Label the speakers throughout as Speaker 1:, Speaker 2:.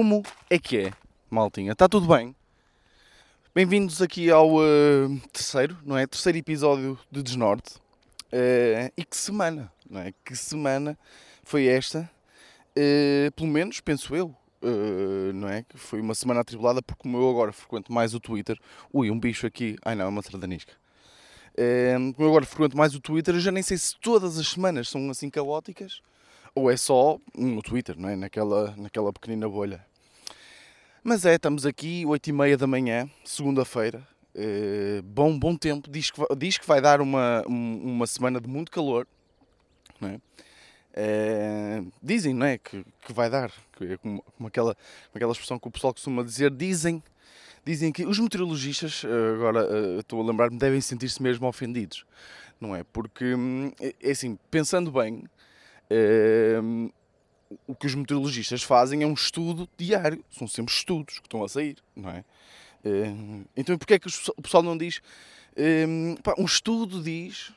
Speaker 1: Como é que é, maltinha? Está tudo bem? Bem-vindos aqui ao uh, terceiro, não é? Terceiro episódio de Desnorte. Uh, e que semana, não é? Que semana foi esta? Uh, pelo menos, penso eu, não é? Foi uma semana atribulada porque como eu agora frequento mais o Twitter... Ui, um bicho aqui... Ai não, é uma sardanisca. como eu agora frequento mais o Twitter, eu já nem sei se todas as semanas são assim caóticas ou é só no Twitter, não é? Naquela, naquela pequenina bolha. Mas é, estamos aqui, 8 e meia da manhã, segunda-feira. Uh, bom, bom tempo. Diz que, diz que vai dar uma, uma semana de muito calor. Não é? Uh, dizem, não é? Que, que vai dar. É como, como, aquela, como aquela expressão que o pessoal costuma dizer. Dizem, dizem que os meteorologistas, uh, agora estou a lembrar-me, devem sentir-se mesmo ofendidos. Não é? Porque, hum, é, é assim, pensando bem, o que os meteorologistas fazem é um estudo diário, são sempre estudos que estão a sair, não é? Uh, então, porquê é que o pessoal não diz? Pá, um estudo diz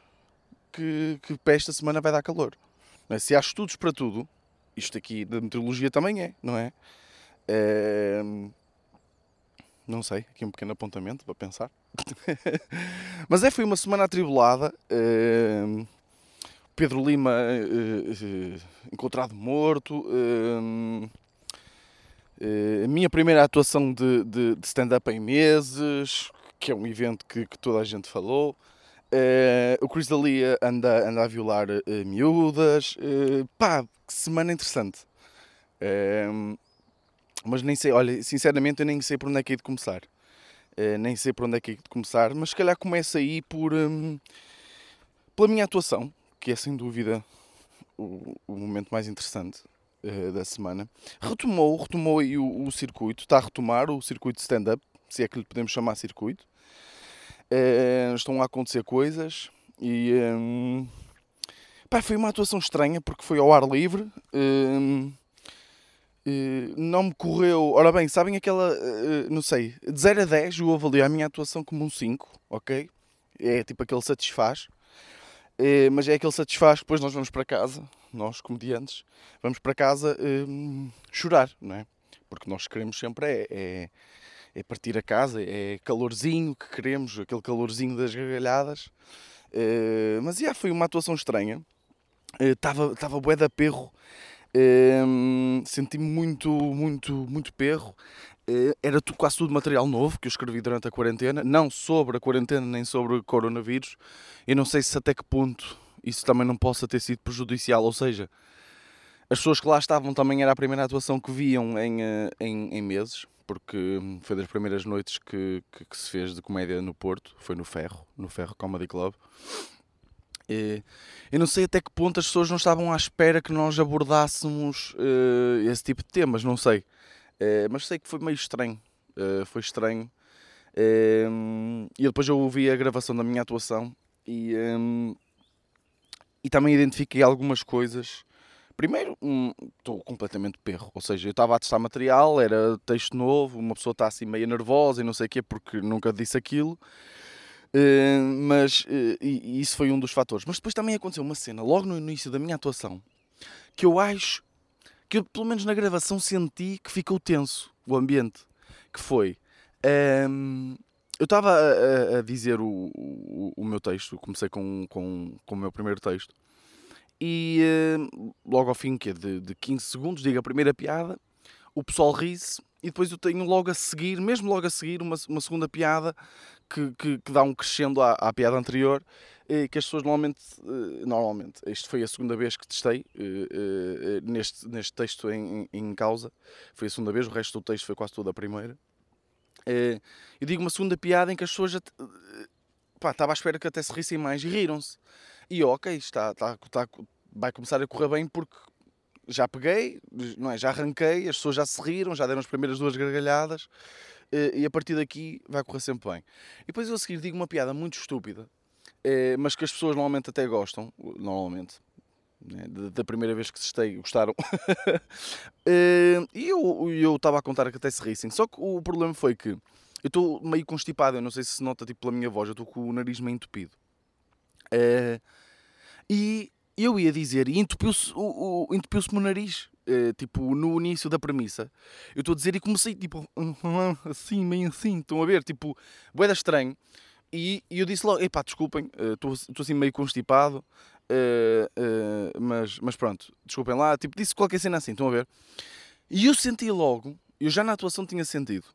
Speaker 1: que, que para esta semana vai dar calor. É? Se há estudos para tudo, isto aqui da meteorologia também é, não é? não sei, aqui um pequeno apontamento para pensar. Mas é, foi uma semana atribulada. Pedro Lima uh, uh, encontrado morto. Uh, a minha primeira atuação de, de, de stand-up em meses, que é um evento que, que toda a gente falou. o Chris D'Elia anda, anda a violar miúdas. pá, que semana interessante. mas nem sei, olha, sinceramente eu nem sei por onde é que é de começar. nem sei por onde é que é de começar, mas se calhar começa aí por, um, pela minha atuação que é sem dúvida o, o momento mais interessante uh, da semana. Retomou, retomou aí o, o, circuito, está a retomar o circuito stand-up, se é que lhe podemos chamar circuito. Uh, estão a acontecer coisas e um, pá, foi uma atuação estranha porque foi ao ar livre. Um, Uh, não me correu. Ora bem, sabem aquela. Uh, não sei, de 0 a 10 eu avalio a minha atuação como um 5, ok? É tipo aquele satisfaz. É, mas é aquele satisfaz que depois nós vamos para casa, nós comediantes, vamos para casa hum, chorar, não é? Porque nós queremos sempre é, é, é, partir a casa, é calorzinho que queremos, aquele calorzinho das gargalhadas. É, mas já foi uma atuação estranha. Estava é, estava bué da perro. Hum, senti-me muito, muito, muito perro. Eh, era quase tudo material novo que eu escrevi durante a quarentena, não sobre a quarentena nem sobre o coronavírus. Eu não sei se até que ponto isso também não possa ter sido prejudicial, ou seja, as pessoas que lá estavam também era a primeira atuação que viam em, eh, em, em meses, porque foi das primeiras noites que, que, que, se fez de comédia no Porto, foi no Ferro, no Ferro Comedy Club. E, eu não sei até que ponto as pessoas não estavam à espera que nós abordássemos uh, esse tipo de temas, não sei. Uh, mas sei que foi meio estranho. Uh, foi estranho. Uh, e depois eu ouvi a gravação da minha atuação e, um, e também identifiquei algumas coisas. Primeiro, estou um, completamente perro, ou seja, eu estava a testar material, era texto novo, uma pessoa está assim meio nervosa e não sei o quê porque nunca disse aquilo. Uh, mas uh, e, e isso foi um dos fatores. Mas depois também aconteceu uma cena, logo no início da minha atuação, que eu acho que eu, pelo menos na gravação, senti que ficou tenso o ambiente. Que foi. Um, eu estava a, a, dizer o, o, o, meu texto, comecei com, com, com o meu primeiro texto, e uh, logo ao fim que de, de 15 segundos digo a primeira piada, o pessoal ri-se, e depois eu tenho logo a seguir, mesmo logo a seguir, uma, uma segunda piada que, que, que dá um crescendo à, à piada anterior, que as pessoas normalmente, eh, normalmente, isto foi a segunda vez que testei eh, eh, neste, neste texto em, em causa, foi a segunda vez, o resto do texto foi quase toda a primeira. Eu digo uma segunda piada em que as pessoas já, pá, estava à espera que até se rissem mais e riram-se. E ok, está, está, está, vai começar a correr bem porque já peguei, não é? já arranquei, as pessoas já se riram, já deram as primeiras duas gargalhadas e a partir daqui vai correr sempre bem. E depois eu a seguir digo uma piada muito estúpida é, mas que as pessoas normalmente até gostam, normalmente. Né? Da primeira vez que testei, gostaram. é, e eu estava a contar que até se rissem. Só que o problema foi que eu estou meio constipado. Eu não sei se se nota tipo, pela minha voz, eu estou com o nariz meio entupido. E eu ia dizer, e entupiu-se o, o, o meu nariz. uh, tipo, no início da premissa. Eu estou a dizer e comecei, tipo, assim, meio assim, estão a ver? Tipo, boeda estranho. E, e eu disse logo, epá, desculpem, estou uh, assim meio constipado, uh, mas, mas pronto, desculpem lá. Tipo, disse qualquer cena assim, estão a ver? E eu senti logo, eu já na atuação tinha sentido,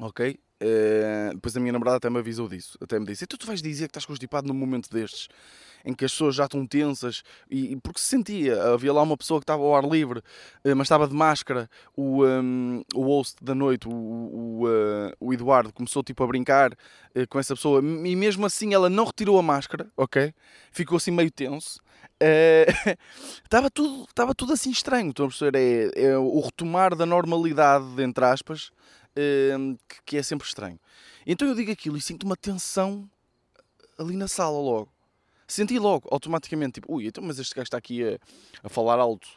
Speaker 1: ok? Uh, depois a minha namorada até me avisou disso. Até me disse: então tu vais dizer que estás constipado num momento destes em que as pessoas já estão tensas e, porque se sentia, havia lá uma pessoa que estava ao ar livre, uh, mas estava de máscara. O, um, o host da noite, o, o, uh, o Eduardo, começou tipo a brincar com essa pessoa e mesmo assim ela não retirou a máscara, ok? Ficou assim meio tenso. Estava tudo, estava tudo assim estranho. Estão a perceber? É, é o retomar da normalidade, entre aspas, Hum, que é sempre estranho. Então eu digo aquilo e sinto uma tensão ali na sala logo. Senti logo, automaticamente, tipo, ui, então, mas este gajo está aqui a, a falar alto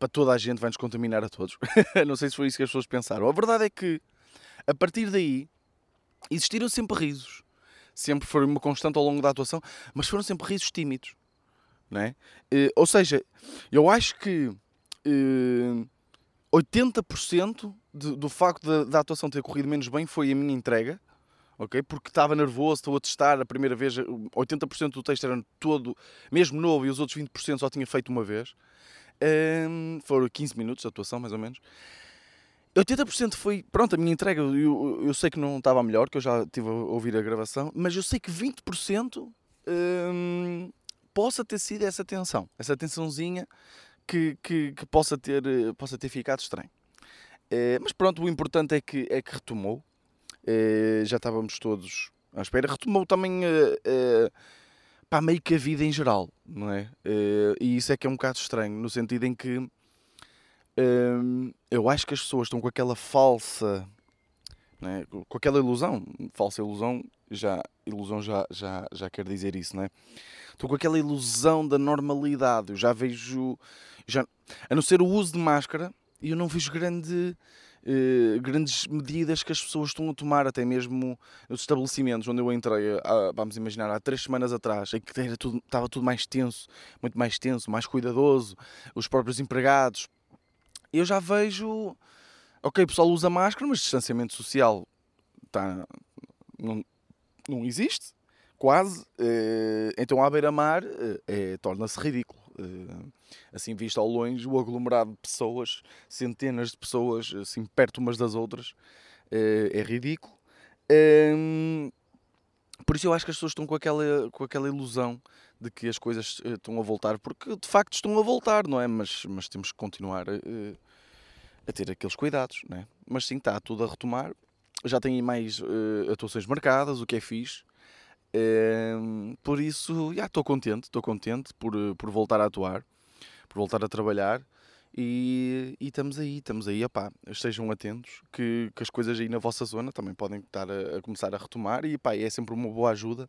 Speaker 1: para toda a gente, vai-nos contaminar a todos. Não sei se foi isso que as pessoas pensaram. A verdade é que, a partir daí, existiram sempre risos. Sempre foi uma constante ao longo da atuação, mas foram sempre risos tímidos. Não é? Uh, ou seja, eu acho que uh, 80% de, do facto da, da atuação ter corrido menos bem foi a minha entrega, ok? Porque estava nervoso, estou a testar a primeira vez, 80% do texto era todo, mesmo novo, e os outros 20% só tinha feito uma vez. Um, foram 15 minutos de atuação, mais ou menos. 80% foi, pronto, a minha entrega, eu, eu sei que não estava melhor, que eu já estive a ouvir a gravação, mas eu sei que 20% um, possa ter sido essa tensão, essa tensãozinha que, que, que possa, ter, eh, possa ter ficado estranho. É, mas pronto, o importante é que, é que retomou. É, já estávamos todos à espera. Retomou também é, para meio que a vida em geral, não é? e isso é que é um bocado estranho, no sentido em que eu acho que as pessoas estão com aquela falsa. É? Com aquela ilusão, falsa ilusão, já, ilusão já, já, já quer dizer isso, não é? Estou com aquela ilusão da normalidade. Eu já vejo, já, a não ser o uso de máscara, eu não vejo grande, eh, grandes medidas que as pessoas estão a tomar, até mesmo nos estabelecimentos onde eu entrei, há, vamos imaginar, há três semanas atrás, em que era tudo, estava tudo mais tenso, muito mais tenso, mais cuidadoso, os próprios empregados. Eu já vejo, ok, o pessoal usa máscara, mas distanciamento social está, não, não existe quase. Eh, então, à beira-mar, eh, torna-se ridículo. Eh, assim, visto ao longe, o aglomerado de pessoas, centenas de pessoas, assim, perto umas das outras, é ridículo. Ehm, por isso eu acho que as pessoas estão com aquela, com aquela ilusão de que as coisas estão a voltar, porque de facto estão a voltar, não é? Mas, mas temos que continuar a, a ter aqueles cuidados, não é? Mas sim, está tudo a retomar. Já tenho mais uh, atuações marcadas, o que é fixe. Por isso, estou contente, estou contente por, eh, por voltar a atuar, por voltar a trabalhar e, e estamos aí, estamos aí, opá, estejam atentos que, que as coisas aí na vossa zona também podem estar a, a começar a retomar e pá, é sempre uma boa ajuda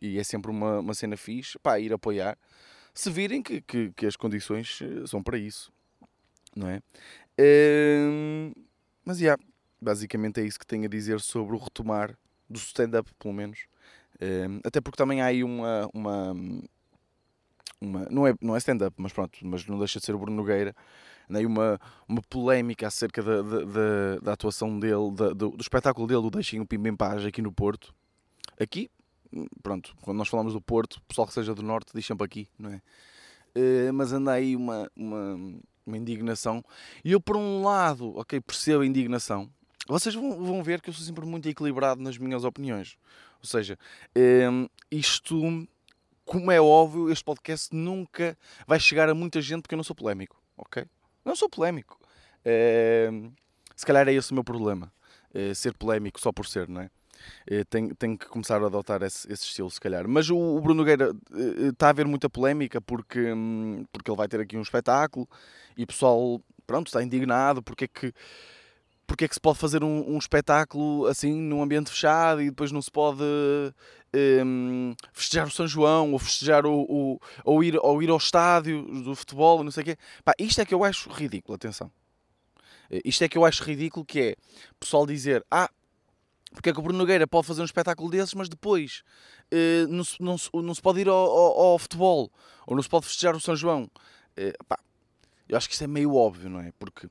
Speaker 1: e é sempre uma, uma cena fixe, pá, ir apoiar, se virem que, que, que as condições eh, são para isso, não é? Mas, já, basicamente é isso que tenho a dizer sobre o retomar do stand-up, pelo menos. Até porque também há aí uma. uma, uma não é, não é stand-up, mas pronto, mas não deixa de ser o Bruno Nogueira. Aí uma, uma polémica acerca da, da, da, da atuação dele, da, do, do, espetáculo dele, do Deixem o Pimba em Paz, aqui no Porto. Aqui, pronto, quando nós falamos do Porto, o pessoal que seja do Norte diz sempre aqui, não é? Uh, mas anda aí uma, uma, uma indignação. E eu, por um lado, ok, percebo a indignação. Vocês vão, vão ver que eu sou sempre muito equilibrado nas minhas opiniões. Ou seja, um, isto, como é óbvio, este podcast nunca vai chegar a muita gente porque eu não sou polémico, ok? Não sou polémico. Um, se calhar é esse o meu problema. Uh, ser polémico só por ser, não é? Uh, tenho, tenho que começar a adotar esse, esse estilo, se calhar. Mas o, o Bruno Nogueira uh, está a haver muita polémica porque, um, porque ele vai ter aqui um espetáculo e o pessoal, pronto, está indignado porque é que porque é que se pode fazer um, um, espetáculo assim num ambiente fechado e depois não se pode um, festejar o São João ou festejar o, o, ou, ir, ou ir ao estádio do futebol, não sei o quê. Pá, isto é que eu acho ridículo, atenção. Eh, isto é que eu acho ridículo, que é o pessoal dizer, ah, porque é que o Bruno Nogueira pode fazer um espetáculo desses, mas depois uh, não, se, não, se, não se pode ir ao, ao, ao, futebol ou não se pode festejar o São João. Uh, pá, Eu acho que isto é meio óbvio, não é? Porque,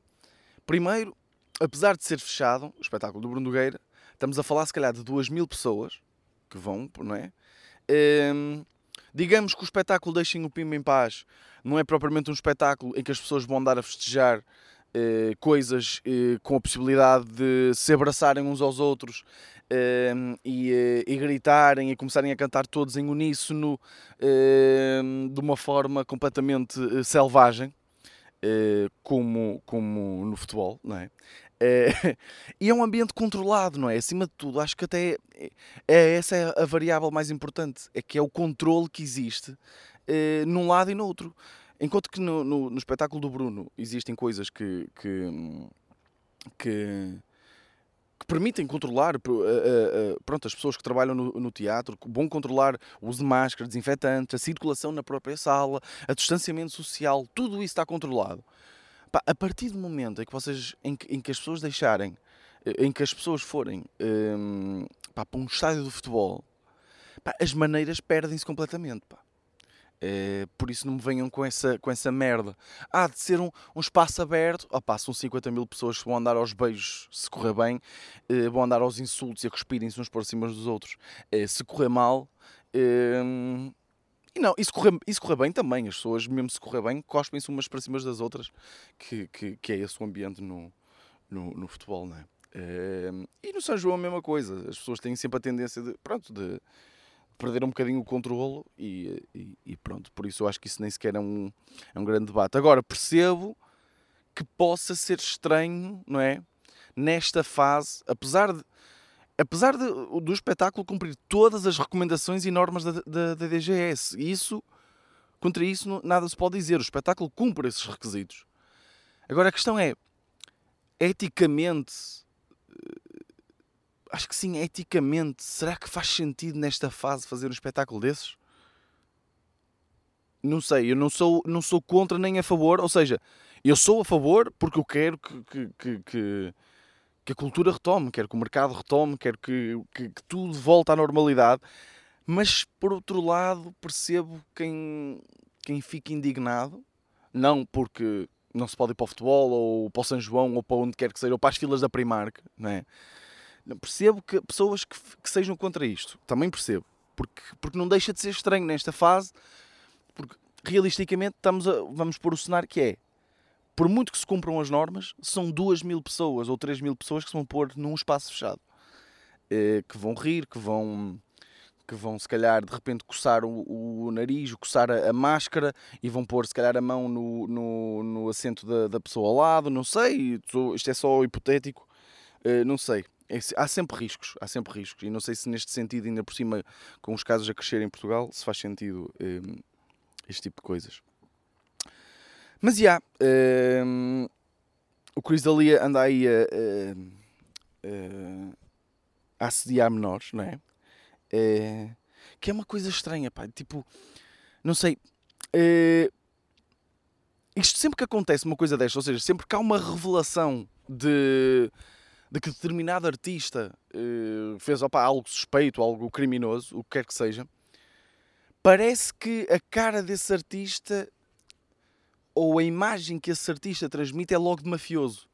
Speaker 1: primeiro, apesar de ser fechado, o espetáculo do Bruno Nogueira, estamos a falar se calhar de 2 mil pessoas que vão, não é? Um, digamos que o espetáculo Deixem o Pimba em Paz não é propriamente um espetáculo em que as pessoas vão andar a festejar uh, coisas uh, com a possibilidade de se abraçarem uns aos outros uh, e, e, gritarem e começarem a cantar todos em uníssono de uma forma completamente selvagem. como, como no futebol, não é? É, e é um ambiente controlado, não é? Acima de tudo, acho que até é, é essa é a variável mais importante, é que é o controle que existe é, num lado e no outro. Enquanto que no, no, no espetáculo do Bruno existem coisas que, que, que, que permitem controlar uh, pronto, as pessoas que trabalham no, no teatro, bom controlar o uso de máscaras, desinfetantes, a circulação na própria sala, a distanciamento social, tudo isso está controlado. Pá, a partir do momento em que vocês em que, em que as pessoas deixarem, eh, em que as pessoas forem um, pá, para um estádio de futebol, pá, as maneiras perdem-se completamente. Pá. É, por isso não me venham com essa, com essa merda. Há de ser um, um espaço aberto. Oh, são 50 mil pessoas que vão andar aos beijos se correr bem, eh, vão andar aos insultos e a cuspirem-se uns por cima dos outros. Eh, se correr mal, eh, e não, isso correr, isso correr bem também. As pessoas, mesmo se correr bem, cospem-se umas para cima das outras, que, que, que é esse o ambiente no, no, no futebol, não é? Uh, e no São João a mesma coisa. As pessoas têm sempre a tendência de, pronto, de perder um bocadinho o controlo e, e, e, pronto. Por isso eu acho que isso nem sequer é um, é um grande debate. Agora, percebo que possa ser estranho, não é? Nesta fase, apesar de apesar de, do espetáculo cumprir todas as recomendações e normas da, da, da DGS, isso, contra isso, nada se pode dizer. O espetáculo cumpre esses requisitos. Agora a questão é, eticamente, eh, acho que sim, eticamente, será que faz sentido nesta fase fazer um espetáculo desses? Não sei, eu não sou, não sou contra nem a favor, ou seja, eu sou a favor porque eu quero que, que, que, que que a cultura retome, quero que o mercado retome, quero que, que, que tudo volte à normalidade. Mas, por outro lado, percebo quem, quem fica indignado, não porque não se pode ir para o futebol, ou para o São João, ou para onde quer que seja, ou para as filas da Primark, não é? Percebo que pessoas que, que sejam contra isto, também percebo, porque, porque não deixa de ser estranho nesta fase, porque realisticamente estamos a, vamos pôr o cenário que é por muito que se cumpram as normas, são duas mil pessoas ou três mil pessoas que se vão pôr num espaço fechado. Eh, que vão rir, que vão, que vão se calhar de repente coçar o, o nariz, coçar a, a, máscara e vão pôr se calhar a mão no, no, no assento da, da, pessoa ao lado, não sei, isto é só hipotético, eh, não sei. É há sempre riscos, há sempre riscos. E não sei se neste sentido, ainda por cima, com os casos a crescer em Portugal, se faz sentido eh, este tipo de coisas. Mas já, yeah, uh, o Chris Dalia anda aí a, a, a, assediar menores, não é? Uh, que é uma coisa estranha, pá. Tipo, não sei. Uh, isto sempre que acontece uma coisa desta, ou seja, sempre que há uma revelação de, de que determinado artista uh, fez opa, algo suspeito, algo criminoso, o que quer que seja, parece que a cara desse artista ou a imagem que esse artista transmite é logo de mafioso.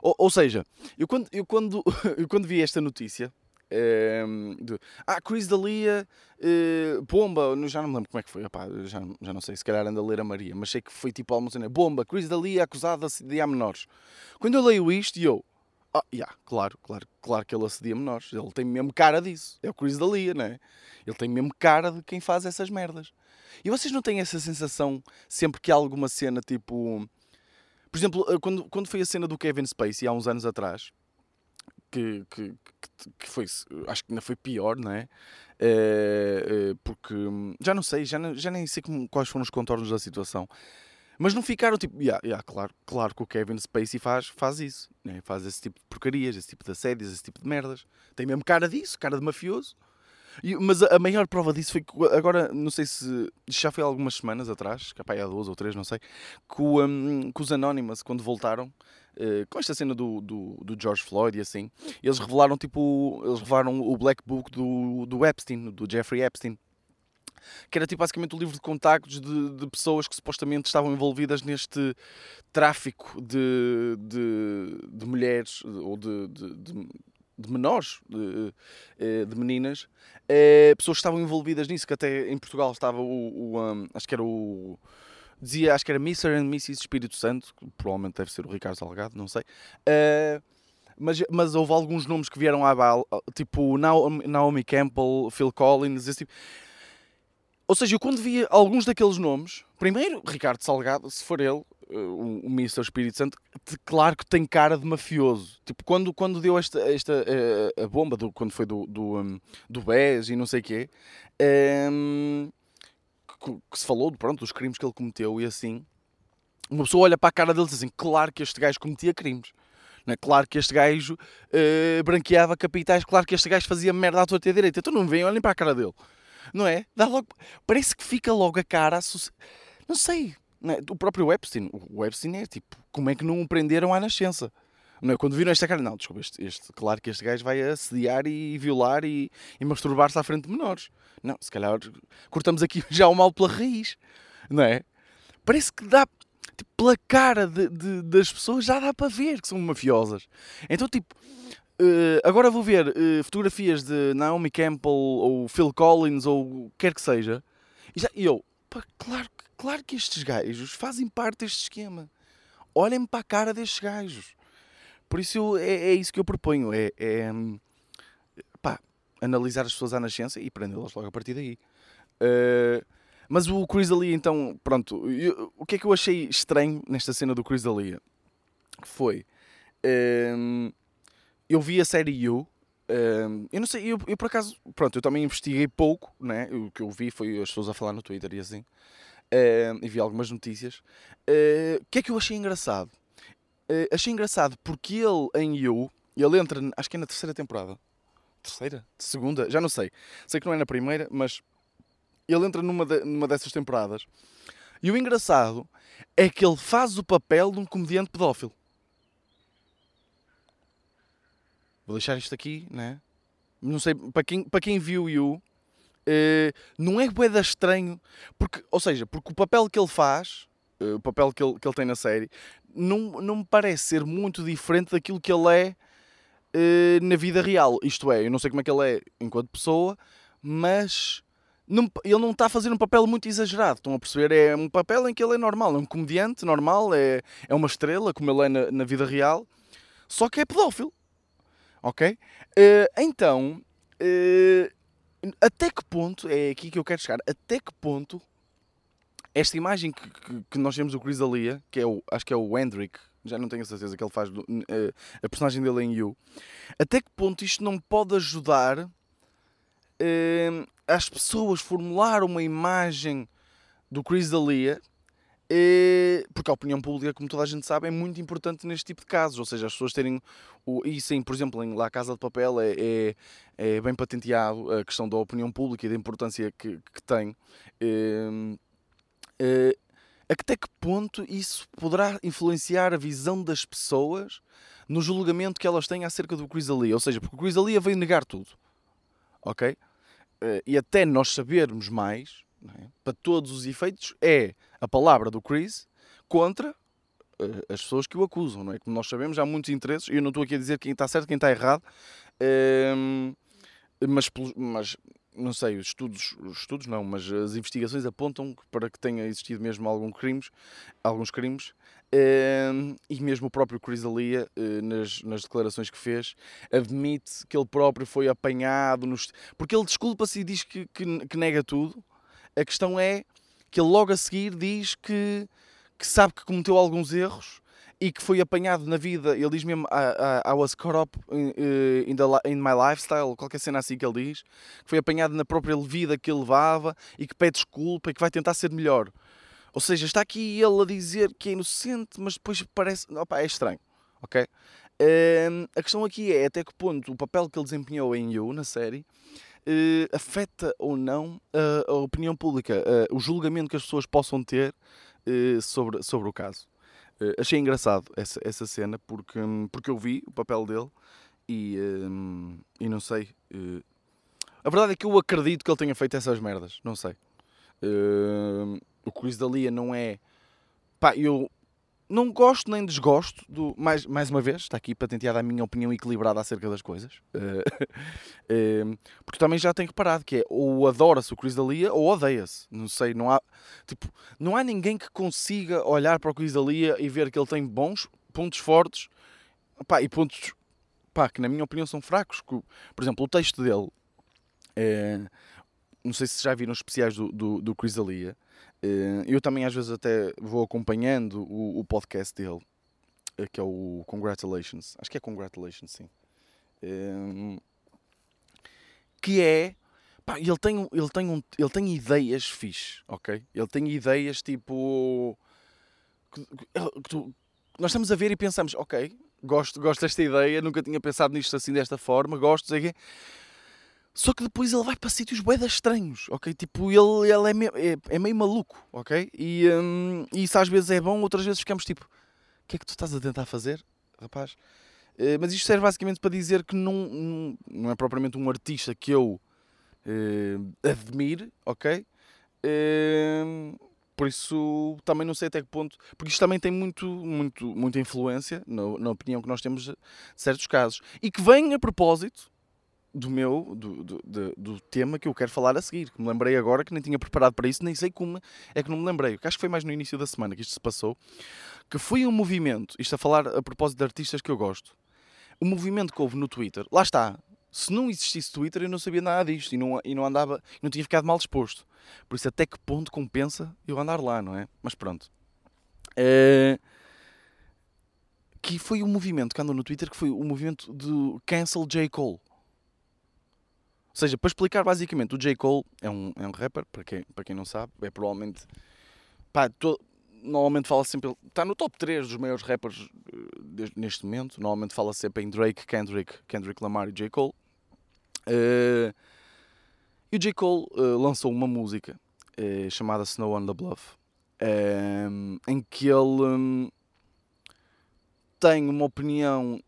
Speaker 1: Ou, ou seja, eu quando, eu, quando, eu quando vi esta notícia, é, de, ah, Chris Dalia, é, bomba, já não me lembro como é que foi, já, já não sei, se calhar anda a ler a Maria, mas sei que foi tipo algo assim, bomba, Chris Dalia acusado de assediar menores. Quando eu leio isto, eu, ah, yeah, claro, claro, claro que ele assedia menores, ele tem mesmo cara disso, é o Chris Dalia, não é? Ele tem mesmo cara de quem faz essas merdas. E vocês não têm essa sensação sempre que há alguma cena tipo. Por exemplo, eh, quando, quando foi a cena do Kevin Spacey há uns anos atrás, que, que, que foi, acho que ainda foi pior, não é? é, é porque já não sei, já, já nem sei como, quais foram os contornos da situação. Mas não ficaram tipo, yeah, yeah, claro, claro que o Kevin Spacey faz, faz isso, né? faz esse tipo de porcarias, esse tipo de assédios, esse tipo de merdas. Tem mesmo cara disso, cara de mafioso. E, mas a, a, maior prova disso foi que agora, não sei se já foi algumas semanas atrás, capaz há duas ou três, não sei, que, um, que os Anonymous, quando voltaram, uh, com esta cena do, do, do, George Floyd e assim, eles revelaram tipo, eles revelaram o Black Book do, do Epstein, do Jeffrey Epstein. que era tipo basicamente o livro de contactos de, de pessoas que supostamente estavam envolvidas neste tráfico de, de, de mulheres ou de, de, de menores, de, eh, de meninas, eh, pessoas que estavam envolvidas nisso, que até em Portugal estava o, o um, acho que era o dizia, acho que era Mr. and Mrs. Espírito Santo, provavelmente deve ser o Ricardo Salgado, não sei. Mas, mas houve alguns nomes que vieram à bala, tipo Naomi Campbell, Phil Collins, esse tipo. Ou seja, eu quando via alguns daqueles nomes, primeiro, Ricardo Salgado, se for ele, eh, o, o Mr. Espírito Santo, claro que tem cara de mafioso. Tipo, quando, quando deu esta, esta a, eh, a bomba, do, quando foi do, do, um, do BES e não sei o quê, um, que, que, se falou pronto, dos crimes que ele cometeu e assim, uma pessoa olha para a cara dele e diz assim: claro que este gajo cometia crimes. Não é? Claro que este gajo uh, branqueava capitais, claro que este gajo fazia merda à torta e à direita. Então não vem, olhem para a cara dele. Não é? Dá logo, parece que fica logo a cara. Não sei. Não é? O próprio Epstein. O Epstein é tipo, como é que não o prenderam à nascença? Não é? Quando viram esta cara, não, desculpa, este, este, claro que este gajo vai assediar e violar e, e masturbar-se à frente de menores. Não, se calhar cortamos aqui já o mal pela raiz, não é? Parece que dá, tipo, pela cara de, de, das pessoas já dá para ver que são mafiosas. Então, tipo, uh, agora vou ver uh, fotografias de Naomi Campbell ou Phil Collins ou quer que seja, e, já, e eu, pá, claro, claro que estes gajos fazem parte deste esquema. Olhem para a cara destes gajos. Por isso eu, é, é, isso que eu proponho: é, é pá, analisar as pessoas à nascença e prendê-las logo a partir daí. Uh, mas o Chris Ali, então, pronto, eu, o que é que eu achei estranho nesta cena do Chris Ali? Foi. Um, eu vi a série You. Um, eu não sei, eu, eu, por acaso, pronto, eu também investiguei pouco, né? O que eu vi foi as pessoas a falar no Twitter e assim. Um, e vi algumas notícias. Uh, o que é que eu achei engraçado? Uh, achei engraçado porque ele em You, ele entra, acho que é na terceira temporada. Terceira? Segunda? Já não sei. Sei que não é na primeira, mas ele entra numa, de, numa dessas temporadas. E o engraçado é que ele faz o papel de um comediante pedófilo. Vou deixar isto aqui, né? Não sei, para quem, para quem viu You, uh, não é boeda estranho, porque, ou seja, porque o papel que ele faz, uh, o papel que ele, que ele tem na série, não, não me parece ser muito diferente daquilo que ele é uh, na vida real. Isto é, eu não sei como é que ele é enquanto pessoa, mas não, ele não está a fazer um papel muito exagerado. Estão a perceber? É um papel em que ele é normal, é um comediante normal, é, é uma estrela, como ele é na, na vida real, só que é pedófilo. Ok? Uh, então, até que ponto, é aqui que eu quero chegar, até que ponto esta imagem que, que, que nós temos do Chris Alia, que é o, acho que é o Hendrick, já não tenho certeza que ele faz, uh, a personagem dele em You, até que ponto isto não pode ajudar as pessoas formular uma imagem do Chris uh, porque a opinião pública, como toda a gente sabe, é muito importante neste tipo de casos, ou seja, as pessoas terem, o, e sim, por exemplo, em La Casa de Papel é, é, é bem patenteado a questão da opinião pública e da importância que, que tem. Uh, uh, até que ponto isso poderá influenciar a visão das pessoas no julgamento que elas têm acerca do Chris D'Elia? Ou seja, porque o Chris D'Elia veio negar tudo, ok? uh, e até nós sabermos mais, é? para todos os efeitos, é a palavra do Chris contra uh, as pessoas que o acusam. Não é? Como nós sabemos, há muitos interesses, e eu não estou aqui a dizer quem está certo quem está errado, uh, mas, mas não sei, os estudos, os estudos não, mas as investigações apontam para que tenha existido mesmo algum crimes, alguns crimes, uh, e mesmo o próprio Chris Alia, uh, nas, nas declarações que fez, admite que ele próprio foi apanhado, nos... porque ele desculpa-se e diz que, que, que, nega tudo. A questão é que ele logo a seguir diz que, que sabe que cometeu alguns erros e que foi apanhado na vida, ele diz mesmo I, I, was caught up in, uh, in, the, in, my lifestyle, qualquer cena assim que ele diz, que foi apanhado na própria vida que ele levava e que pede desculpa e que vai tentar ser melhor. Ou seja, está aqui ele a dizer que é inocente, mas depois parece. Opa, é estranho, ok? Uh, a questão aqui é até que ponto o papel que ele desempenhou em You, na série, uh, afeta ou não a opinião pública, o julgamento que as pessoas possam ter eh, sobre, sobre o caso. Uh, achei engraçado essa, essa cena porque, hum, porque eu vi o papel dele e, um, e não sei. Uh, a verdade é que eu acredito que ele tenha feito essas merdas. Não sei. Uh, o Chris Dalia não é. Pá, eu não gosto nem desgosto do. Mais, mais uma vez, está aqui patenteada a minha opinião equilibrada acerca das coisas. Uh, uh, porque também já tenho reparado que é ou adora-se o Chris Dalia ou odeia-se. Não sei, não há. Tipo, não há ninguém que consiga olhar para o Chris Dalia e ver que ele tem bons pontos fortes pá, e pontos pá, que, na minha opinião, são fracos. Por exemplo, o texto dele. É, não sei se já viram os especiais do, do, do Chris Alia. Eh, eu também às vezes até vou acompanhando o, o podcast dele, eh, que é o Congratulations. Acho que é Congratulations, sim. Eh, que é. Pá, ele tem, ele, tem um, ele tem ideias fixe, ok? Ele tem ideias tipo. Que, que tu, nós estamos a ver e pensamos, ok, gosto, gosto desta ideia, nunca tinha pensado nisto assim desta forma, gosto, sei quê. Só que depois ele vai para sítios boedas estranhos, ok? Tipo, ele, ele é, meio, é, é meio maluco, ok? E, um, e isso às vezes é bom, outras vezes ficamos tipo, o que é que tu estás a tentar fazer, rapaz? Uh, mas isto serve basicamente para dizer que não, não, não é propriamente um artista que eu uh, admire, ok? Uh, por isso também não sei até que ponto, porque isto também tem muito, muito, muita influência na, na opinião que nós temos de certos casos. E que vem a propósito do meu do, do, do, do, tema que eu quero falar a seguir. Que me lembrei agora que nem tinha preparado para isso, nem sei como é que não me lembrei. Acho que foi mais no início da semana que isto se passou. Que foi um movimento, isto a falar a propósito de artistas que eu gosto. O um movimento que houve no Twitter, lá está. Se não existisse Twitter, eu não sabia nada disto e não, e não andava, não tinha ficado mal disposto. Por isso, até que ponto compensa eu andar lá, não é? Mas pronto. É que foi um movimento que andou no Twitter que foi o movimento do Cancel J. Cole. Ou seja, para explicar basicamente, o J. Cole é um, é um rapper, para quem, para quem não sabe, é provavelmente. Pá, to, normalmente fala sempre. Está no top 3 dos maiores rappers uh, neste momento. Normalmente fala sempre em Drake, Kendrick, Kendrick Lamar e J. Cole. Uh, e o J. Cole uh, lançou uma música chamada Snow on the Bluff, em que ele. Um, tem uma opinião,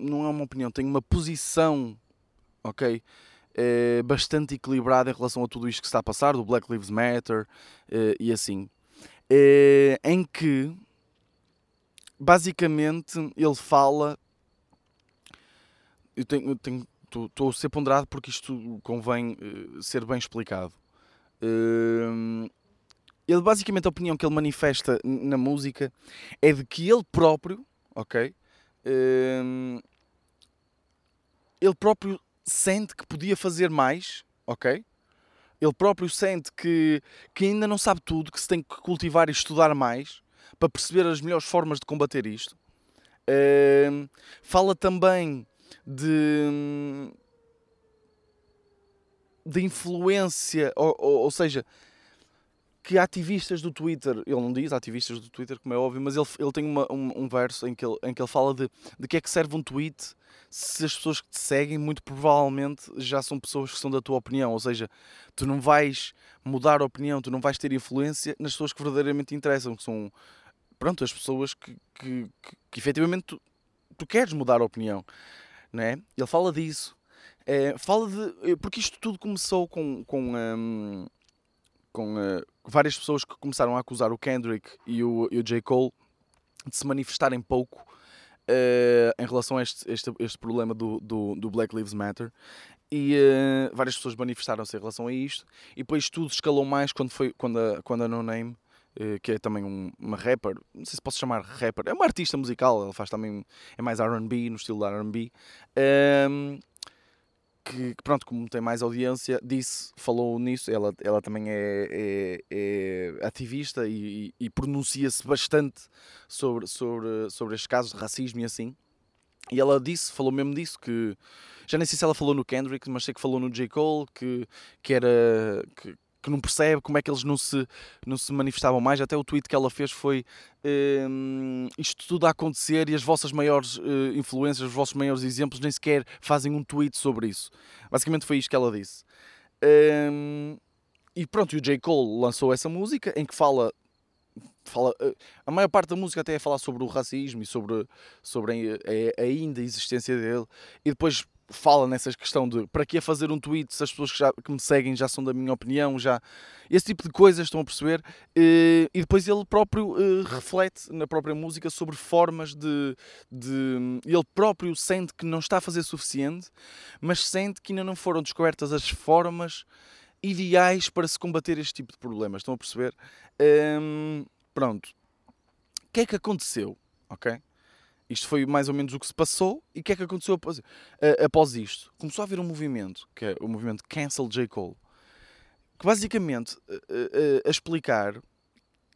Speaker 1: não é uma opinião, tem uma posição, ok? É bastante equilibrado em relação a tudo isto que está a passar, do Black Lives Matter é, e assim. É, em que basicamente ele fala. Eu tenho, tenho estou a ser ponderado porque isto convém uh, ser bem explicado. Uh, ele basicamente a opinião que ele manifesta na música é de que ele próprio, ok, uh, ele próprio sente que podia fazer mais, ok? Ele próprio sente que, que ainda não sabe tudo, que se tem que cultivar e estudar mais para perceber as melhores formas de combater isto. Uh, fala também de, de influência, ou, ou, ou, seja, que ativistas do Twitter, ele não diz ativistas do Twitter, como é óbvio, mas ele, ele tem uma, um, um verso em que ele, em que ele fala de, de que é que serve um tweet se as pessoas que te seguem, muito provavelmente, já são pessoas que são da tua opinião. Ou seja, tu não vais mudar a opinião, tu não vais ter influência nas pessoas que verdadeiramente interessam, que são, pronto, as pessoas que, que, que, que efetivamente tu, tu, queres mudar a opinião. Não é? Ele fala disso. É, fala de. Porque isto tudo começou com. com um, com uh, várias pessoas que começaram a acusar o Kendrick e o, e o J. Cole de se manifestarem pouco uh, em relação a este, este, este problema do, do, do, Black Lives Matter. E uh, várias pessoas manifestaram-se em relação a isto. E depois tudo escalou mais quando, foi, quando, a, quando a No Name, uh, que é também um, uma rapper, não sei se posso chamar rapper, é uma artista musical, ela faz também, é mais RB, no estilo da RB. Que, pronto, como tem mais audiência, disse, falou nisso, ela, ela também é, é, é ativista e, e pronuncia-se bastante sobre, sobre, sobre estes casos de racismo e assim. E ela disse, falou mesmo disso, que já nem sei se ela falou no Kendrick, mas sei que falou no J. Cole, que, que era que, que não percebe como é que eles não se, não se manifestavam mais. Até o tweet que ela fez foi ehm, isto tudo a acontecer e as vossas maiores uh, influências, os vossos maiores exemplos nem sequer fazem um tweet sobre isso. Basicamente foi isto que ela disse. Um, e pronto, e o J. Cole lançou essa música em que fala fala, uh, a maior parte da música até é falar sobre o racismo e sobre, sobre a, a, ainda existência dele. E depois fala nessa questão de para que fazer um tweet se as pessoas que, já, que, me seguem já são da minha opinião, já esse tipo de coisas estão a perceber. E, e depois ele próprio uh, reflete na própria música sobre formas de, de. Ele próprio sente que não está a fazer suficiente, mas sente que ainda não foram descobertas as formas ideais para se combater este tipo de problemas. Estão a perceber? Um, pronto. O que é que aconteceu? Ok? Isto foi mais ou menos o que se passou. E o que é que aconteceu após, após isto? Começou a haver um movimento, que é o movimento Cancel J. Cole, que basicamente a, a, a explicar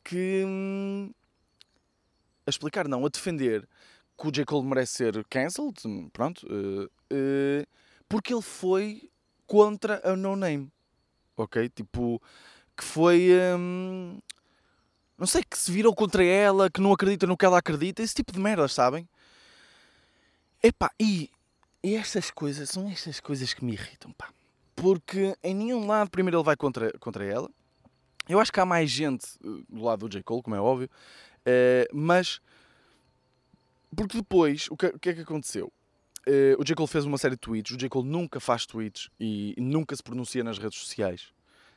Speaker 1: que. A explicar, não, a defender que o J. Cole merece ser cancelled, pronto, porque ele foi contra a No Name, ok? Tipo, que foi. Um, não sei, que se virou contra ela, que não acredita no que ela acredita, esse tipo de merdas, sabem? Epá, e, e estas coisas, são estas coisas que me irritam, pá. Porque em nenhum lado, primeiro ele vai contra, contra ela. Eu acho que há mais gente eh, do lado do J. Cole, como é óbvio, uh, mas. Porque depois, o que, o que é que aconteceu? Uh, o J. Cole fez uma série de tweets. O J. Cole nunca faz tweets e, e nunca se pronuncia nas redes sociais.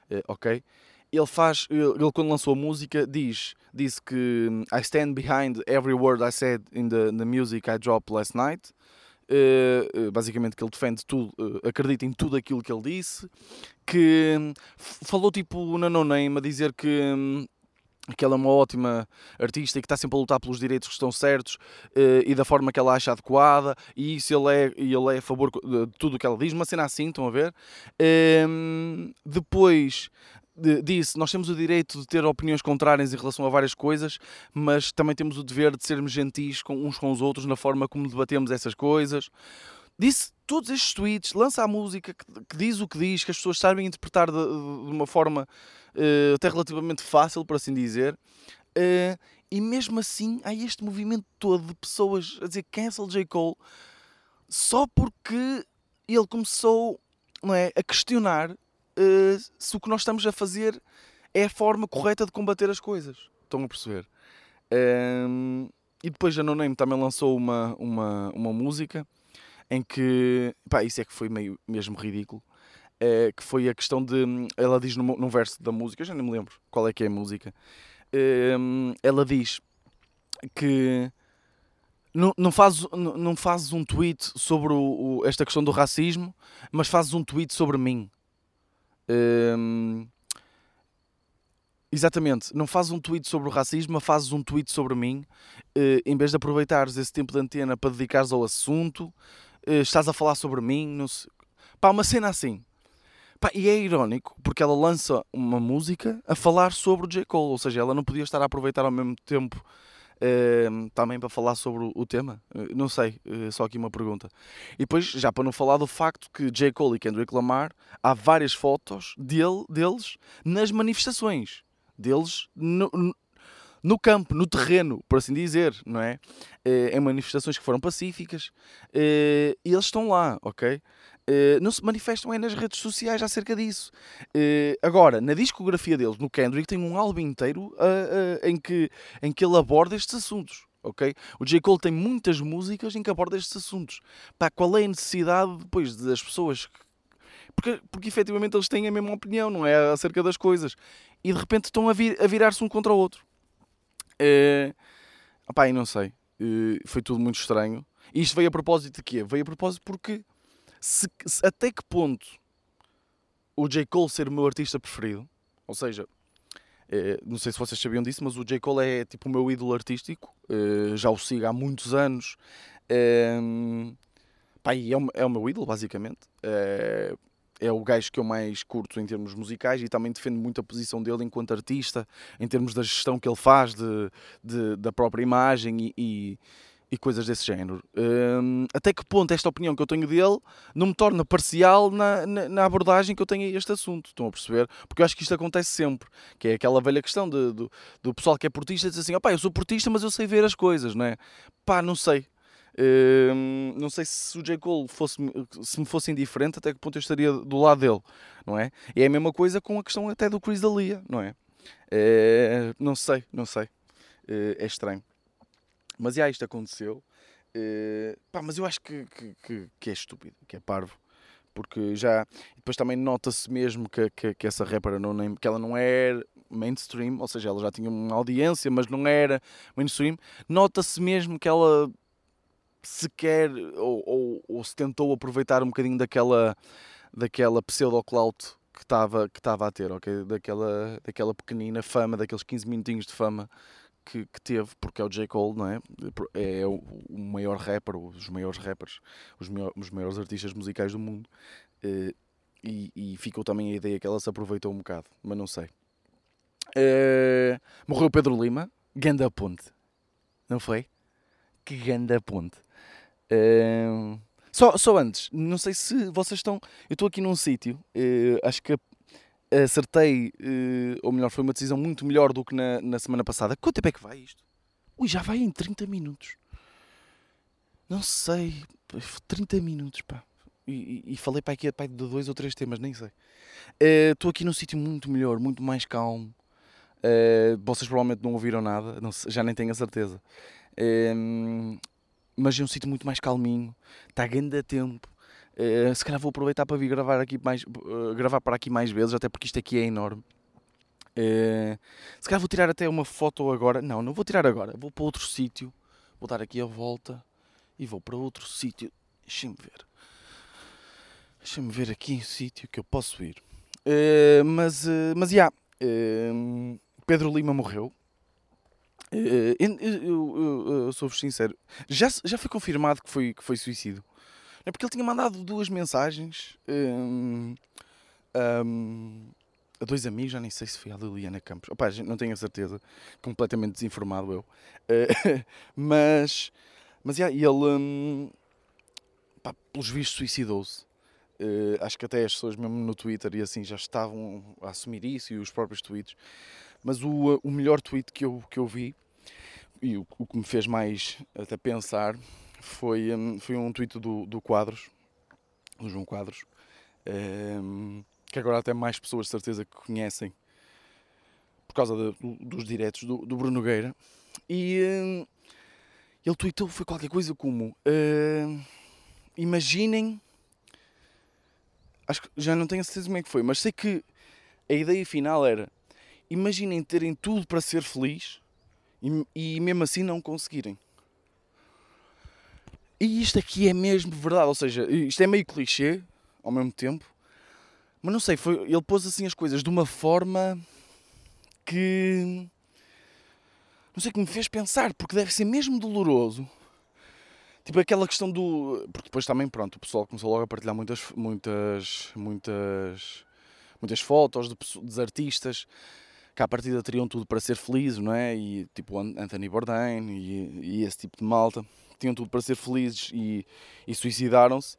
Speaker 1: Uh, ok? Ele faz, ele quando lançou a música diz, diz que hum, I stand behind every word I said in the, the music I dropped last night. Uh, basicamente que ele defende tudo, uh, acredita em tudo aquilo que ele disse, que um, falou tipo na No Name a dizer que, um, que ela é uma ótima artista e que está sempre a lutar pelos direitos que estão certos uh, e da forma que ela acha adequada, e isso ele é, ele é a favor de tudo o que ela diz, uma cena assim, estão a ver? Hum, depois disse: Nós temos o direito de ter opiniões contrárias em relação a várias coisas, mas também temos o dever de sermos gentis com uns com os outros na forma como debatemos essas coisas. Disse todos estes tweets, lança a música que, que diz o que diz, que as pessoas sabem interpretar de, de uma forma uh, até relativamente fácil, por assim dizer. Uh, e mesmo assim há este movimento todo de pessoas a dizer cancel J. Cole só porque ele começou não é, a questionar uh, se o que nós estamos a fazer é a forma correta de combater as coisas. Estão a perceber? Um, ehm, e depois a No Name também lançou uma, uma, uma música em que. Pá, isso é que foi meio mesmo ridículo. É, que foi a questão de. Ela diz no, no verso da música, eu já nem me lembro qual é que é a música. É, ela diz que não, não, fazes, não, não fazes um tweet sobre o, o, esta questão do racismo, mas fazes um tweet sobre mim. Exatamente, não fazes um tweet sobre o racismo, mas fazes um tweet sobre mim, uh, em vez de aproveitares esse tempo de antena para dedicares ao assunto, uh, estás a falar sobre mim, não sei. Pá, uma cena assim. Pá, e é irónico, porque ela lança uma música a falar sobre o J. Cole, ou seja, ela não podia estar a aproveitar ao mesmo tempo Também para falar sobre o, tema? Uh, não sei, uh, só aqui uma pergunta. E depois, já para não falar do facto que J. Cole e Kendrick Lamar, há várias fotos dele, deles nas manifestações, deles no, no campo, no terreno, por assim dizer, não é? Eh, em manifestações que foram pacíficas, e eles estão lá, ok? Uh, não se manifestam é nas redes sociais acerca disso. Uh, agora, na discografia deles, no Kendrick, tem um álbum inteiro uh, em, que, em que ele aborda estes assuntos. ok? O J. Cole tem muitas músicas em que aborda estes assuntos. Pá, qual é a necessidade depois das pessoas porque, porque efetivamente eles têm a mesma opinião, não é? Acerca das coisas. E de repente estão a, vir, a virar-se um contra o outro. Uh, opá, não sei. Foi tudo muito estranho. E isto veio a propósito de quê? Veio a propósito porque se, se, até que ponto o J. Cole ser o meu artista preferido, ou seja, é, não sei se vocês sabiam disso, mas o J. Cole é tipo o meu ídolo artístico, é, já o sigo há muitos anos. É, pá, é, o, é o meu ídolo, basicamente. É, é o gajo que eu mais curto em termos musicais e também defendo muito a posição dele enquanto artista, em termos da gestão que ele faz de, de da própria imagem e, e e coisas desse género. Um, até que ponto esta opinião que eu tenho dele não me torna parcial na, na, na, abordagem que eu tenho a este assunto? Estão a perceber? Porque eu acho que isto acontece sempre, que é aquela velha questão de, do, do pessoal que é portista diz assim, opá, eu sou portista, mas eu sei ver as coisas, não é? Pá, não sei. Um, não sei se o J. Cole fosse, se me fosse indiferente, até que ponto eu estaria do lado dele, não é? E é a mesma coisa com a questão até do Chris D'Elia, não é? é não sei, não sei. Uh, é estranho. Mas já isto aconteceu. Uh, pá, mas eu acho que, que, que, que, é estúpido, que é parvo. Porque já. Depois também nota-se mesmo que, que, que, essa rapper não, nem, que ela não é mainstream, ou seja, ela já tinha uma audiência, mas não era mainstream. Nota-se mesmo que ela sequer ou, ou, ou, se tentou aproveitar um bocadinho daquela, daquela pseudo-clout que estava que a ter, ok? Daquela, daquela pequenina fama, daqueles 15 minutinhos de fama que, que, teve, porque é o J. Cole, não é? É o, maior rapper, os maiores rappers, os, maiores, os maiores artistas musicais do mundo. Uh, e, e, ficou também a ideia que ela se aproveitou um bocado, mas não sei. Uh, morreu Pedro Lima, ganda ponte, não foi? Que ganda ponte. Uh, só, só antes, não sei se vocês estão. Eu estou aqui num sítio, acho que acertei, uh, ou melhor, foi uma decisão muito melhor do que na, na semana passada. Quanto tempo é que vai isto? Ui, já vai em 30 minutos. Não sei, 30 minutos, pá. E, e, e falei para aqui pá, de dois ou três temas, nem sei. Estou uh, aqui num sítio muito melhor, muito mais calmo. Uh, vocês provavelmente não ouviram nada, não, já nem tenho a certeza. Uh, mas é um sítio muito mais calminho, está grande a tempo. Uh, se calhar vou aproveitar para vir gravar aqui mais, uh, gravar para aqui mais vezes, até porque isto aqui é enorme. Uh, se calhar vou tirar até uma foto agora. Não, não vou tirar agora. Vou para outro sítio. Vou dar aqui a volta e vou para outro sítio. Deixem-me ver. Deixem-me ver aqui o sítio que eu posso ir. mas, mas, já. Pedro Lima morreu. Uh, eu, eu, eu sou-vos sincero, já, já foi confirmado que foi, que foi suicídio. É porque ele tinha mandado duas mensagens um, um, a dois amigos, já nem sei se foi a Liliana Campos. Opa, não tenho a certeza, completamente desinformado eu. Uh, mas, mas yeah, ele, um, pá, pelos vistos, suicidou-se. Uh, acho que até as pessoas mesmo no Twitter e assim já estavam a assumir isso e os próprios tweets. Mas o, o melhor tweet que eu, que eu vi e o, o que me fez mais até pensar foi, um, foi um tweet do, do Quadros, do João Quadros, um, que agora até mais pessoas de certeza que conhecem por causa de, dos diretos do, do Bruno Nogueira. E um, ele tweetou, foi qualquer coisa como: uh, Imaginem, acho que já não tenho a certeza como é que foi, mas sei que a ideia final era imaginem terem tudo para ser feliz e, e mesmo assim não conseguirem. E isto aqui é mesmo verdade, ou seja, isto é meio clichê ao mesmo tempo, mas não sei, foi, ele pôs assim as coisas de uma forma que não sei que me fez pensar, porque deve ser mesmo doloroso. Tipo aquela questão do. Porque depois também, pronto, o pessoal começou logo a partilhar muitas, muitas, muitas, muitas fotos de, de artistas que à partida teriam tudo para ser felizes, não é? E tipo Anthony Bourdain e, e esse tipo de malta tinham tudo para ser felizes e, e suicidaram-se.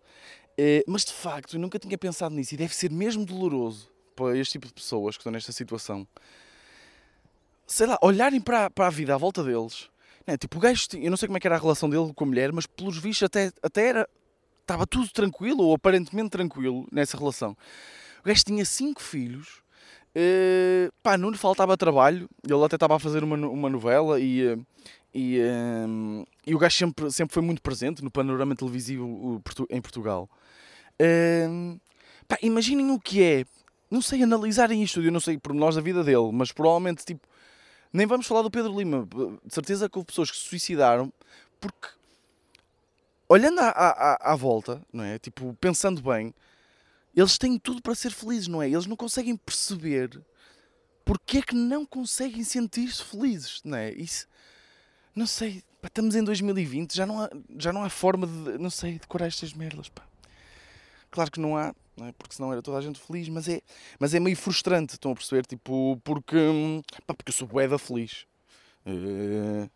Speaker 1: Eh, mas de facto, eu nunca tinha pensado nisso e deve ser mesmo doloroso para este tipo de pessoas que estão nesta situação. Sei lá, olharem para, para a vida à volta deles. Né? Tipo, o gajo, eu não sei como é que era a relação dele com a mulher, mas pelos vistos até, até era. Estava tudo tranquilo, ou aparentemente tranquilo, nessa relação. O gajo tinha cinco filhos Uh, pá, não lhe faltava trabalho, ele até estava a fazer uma, uma novela e, eh, e, um, e o gajo sempre, sempre foi muito presente no panorama televisivo em Portugal. Uh, pá, imaginem o que é, não sei, analisarem isto, eu não sei por nós da vida dele, mas provavelmente, tipo, nem vamos falar do Pedro Lima, de certeza que houve pessoas que se suicidaram porque, olhando à, à, à volta, não é? Tipo, pensando bem, eles têm tudo para ser felizes, não é? Eles não conseguem perceber porque é que não conseguem sentir-se felizes, não é? Isso, não sei, pá, estamos em 2020, já não há, já não há forma de, não sei, decorar estas merdas, pá. Claro que não há, não é? porque senão era toda a gente feliz, mas é, mas é meio frustrante, estão a perceber? Tipo, porque, pá, porque eu sou boeda feliz. Uh,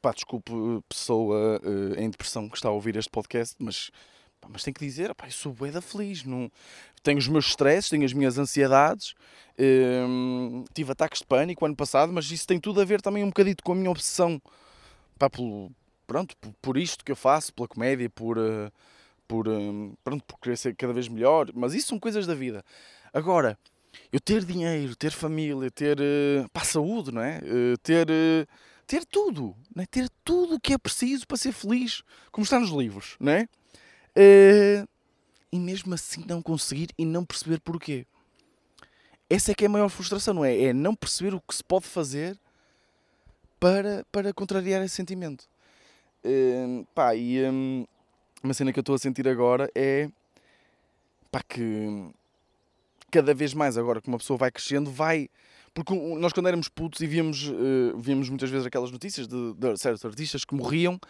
Speaker 1: pá, desculpe, pessoa uh, em depressão que está a ouvir este podcast, mas Pá, mas tenho que dizer, eu sou bué da feliz. Não... Tenho os meus stresses, tenho as minhas ansiedades. Hum, tive ataques de pânico ano passado, mas isso tem tudo a ver também um bocadito com a minha obsessão. Pá, pelo, pronto, por, por isto que eu faço, pela comédia, por, uh, por, uh, pronto, por querer ser cada vez melhor. Mas isso são coisas da vida. Agora, eu ter dinheiro, ter família, ter uh, pá, saúde, não é? Ter ter tudo, né? ter tudo o que é preciso para ser feliz, como está nos livros, não é? E mesmo assim não conseguir e não perceber porquê. Essa é que é a maior frustração, não é? É não perceber o que se pode fazer para, para contrariar esse sentimento. Uh, pá, e um, uma cena que eu estou a sentir agora é pá, que cada vez mais agora que uma pessoa vai crescendo, vai porque nós, quando éramos putos e víamos, uh, víamos muitas vezes aquelas notícias de, de certos artistas que morriam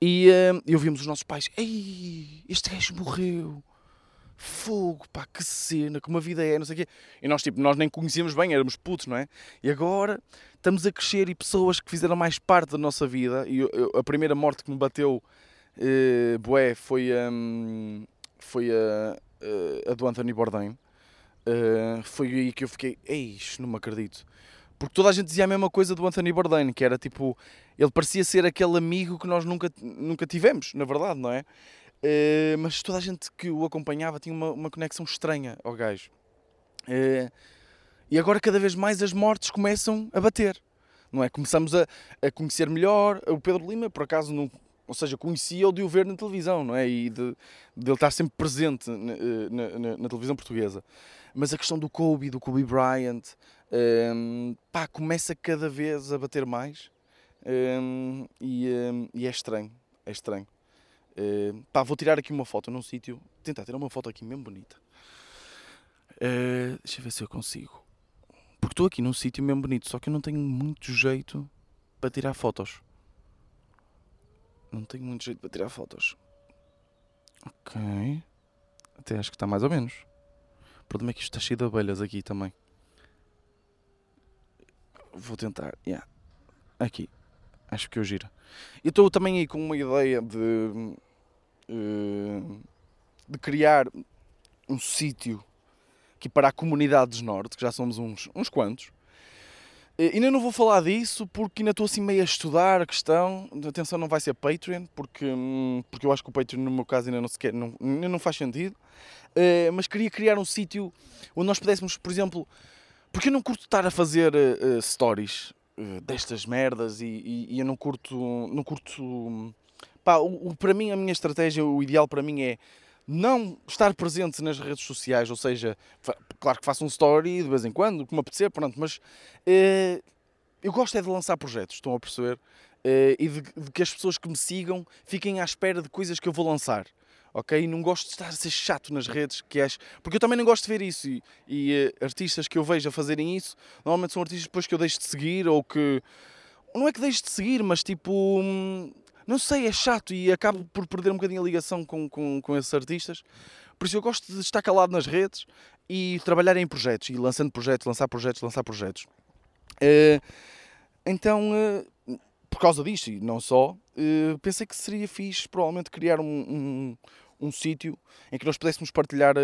Speaker 1: e uh, e ouvíamos os nossos pais: Ei, este gajo morreu. Fogo, pá, que cena, como a vida é, não sei o quê. E nós, tipo, nós nem conhecíamos bem, éramos putos, não é? E agora estamos a crescer e pessoas que fizeram mais parte da nossa vida. E eu, eu, a primeira morte que me bateu, uh, bué, foi, um, foi a, a do Anthony Bourdain. Uh, foi aí que eu fiquei, eis, não me acredito. Porque toda a gente dizia a mesma coisa do Anthony Bourdain, que era tipo, ele parecia ser aquele amigo que nós nunca, nunca tivemos, na verdade, não é? Uh, mas toda a gente que o acompanhava tinha uma, uma conexão estranha ao gajo. Uh, e agora cada vez mais as mortes começam a bater, não é? Começamos a, a conhecer melhor o Pedro Lima, por acaso não, ou seja, conhecia-o de o ver na televisão, não é? E de, de ele estar sempre presente na, na, na, na televisão portuguesa. Mas a questão do Kobe, do Kobe Bryant, um, pá, começa cada vez a bater mais um, e, um, e, é estranho, é estranho. Uh, pá, vou tirar aqui uma foto num sítio, tentar tirar uma foto aqui mesmo bonita. Uh, deixa eu ver se eu consigo. Porque estou aqui num sítio mesmo bonito, só que eu não tenho muito jeito para tirar fotos. Não tenho muito jeito para tirar fotos. Ok. Até acho que está mais ou menos. O problema é que isto está cheio de abelhas aqui também. Vou tentar. Yeah. Aqui. Acho que eu giro. E estou também aí com uma ideia de. Uh, de criar um sítio aqui para a comunidade dos Norte, que já somos uns, uns quantos. Uh, ainda não vou falar disso porque ainda estou assim meio a estudar a questão. Atenção, não vai ser Patreon, porque, hum, porque eu acho que o Patreon no meu caso ainda não, sequer, não, ainda não faz sentido. Uh, mas queria criar um sítio onde nós pudéssemos, por exemplo, porque eu não curto estar a fazer uh, stories uh, destas merdas e, e, e, eu não curto, não curto, pá, o, o, para mim a minha estratégia, o ideal para mim é não estar presente nas redes sociais, ou seja, claro que faço um story de vez em quando, como apetecer, pronto, mas eu gosto é de lançar projetos, estão a perceber? e de, de que as pessoas que me sigam fiquem à espera de coisas que eu vou lançar ok? Não gosto de estar a ser chato nas redes, que és... porque eu também não gosto de ver isso. E, e uh, artistas que eu vejo a fazerem isso, normalmente são artistas depois que eu deixo de seguir ou que. Não é que deixo de seguir, mas tipo. Hum, não sei, é chato e acabo por perder um bocadinho a ligação com, com, com esses artistas. Por isso eu gosto de estar calado nas redes e trabalhar em projetos, e lançando projetos, lançar projetos, lançar projetos. Uh, então, uh, por causa disto, e não só, uh, pensei que seria fixe provavelmente criar um, um, um sítio em que nós pudéssemos partilhar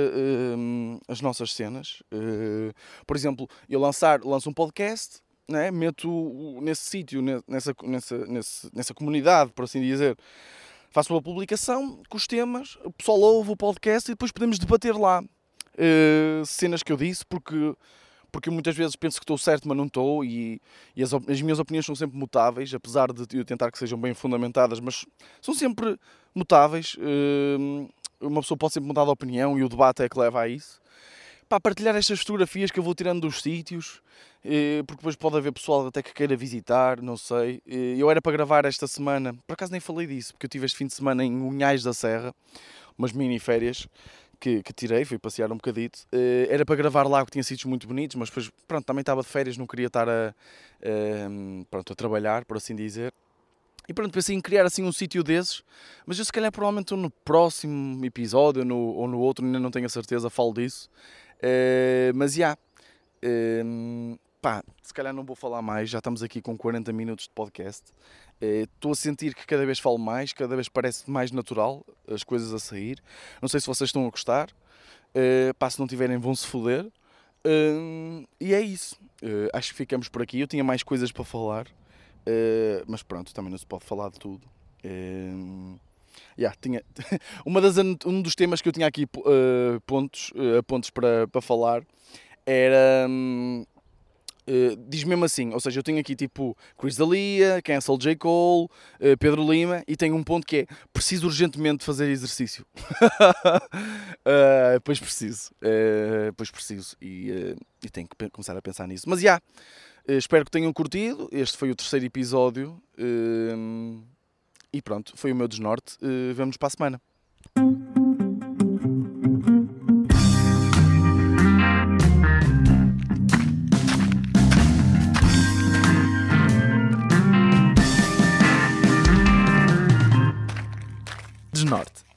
Speaker 1: as nossas cenas. Por exemplo, eu lançar, lanço um podcast, né? meto nesse sítio, nessa, nessa, nessa, nessa comunidade, por assim dizer. Faço uma publicação com os temas, o pessoal ouve o podcast e depois podemos debater lá uh, cenas que eu disse, porque porque muitas vezes penso que estou certo, mas não estou, e, e as, as, minhas opiniões são sempre mutáveis, apesar de eu tentar que sejam bem fundamentadas, mas são sempre mutáveis. Uh, uma pessoa pode sempre mudar de opinião e o debate é que leva a isso. Para partilhar estas fotografias que eu vou tirando dos sítios, porque depois pode haver pessoal até que queira visitar, não sei. Uh, eu era para gravar esta semana, por acaso nem falei disso, porque eu tive este fim de semana em Unhais da Serra, umas mini férias que, que, tirei, fui passear um bocadito. Uh, era para gravar lá, que tinha sítios muito bonitos, mas depois, pronto, também estava de férias, não queria estar a, uh, pronto, a trabalhar, por assim dizer. E pronto, pensei em criar assim um sítio desses, mas eu se calhar provavelmente no próximo episódio no, ou no outro, ainda não tenho a certeza, falo disso. Mas já, yeah, pá, se calhar não vou falar mais, já estamos aqui com 40 minutos de podcast. Eh, estou a sentir que cada vez falo mais, cada vez parece mais natural as coisas a sair. Não sei se vocês estão a gostar. Uh, pá, se não tiverem, vão se foder. Uh, e é isso. Uh, acho que ficamos por aqui. Eu tinha mais coisas para falar, uh, mas pronto, também não se pode falar de tudo. Uh, yeah, tinha uma das, um dos temas que eu tinha aqui pontos, pontos para, para falar era. Um, Uh, diz mesmo assim, ou seja, eu tenho aqui tipo Chris D'Elia, Cancel J. Cole, uh, Pedro Lima e tenho um ponto que é preciso urgentemente fazer exercício. uh, pois preciso, pois preciso e, e tenho que começar a pensar nisso. Mas já, yeah, espero que tenham curtido. Este foi o terceiro episódio e pronto, foi o meu desnorte. Vemo-nos para a semana. Norte.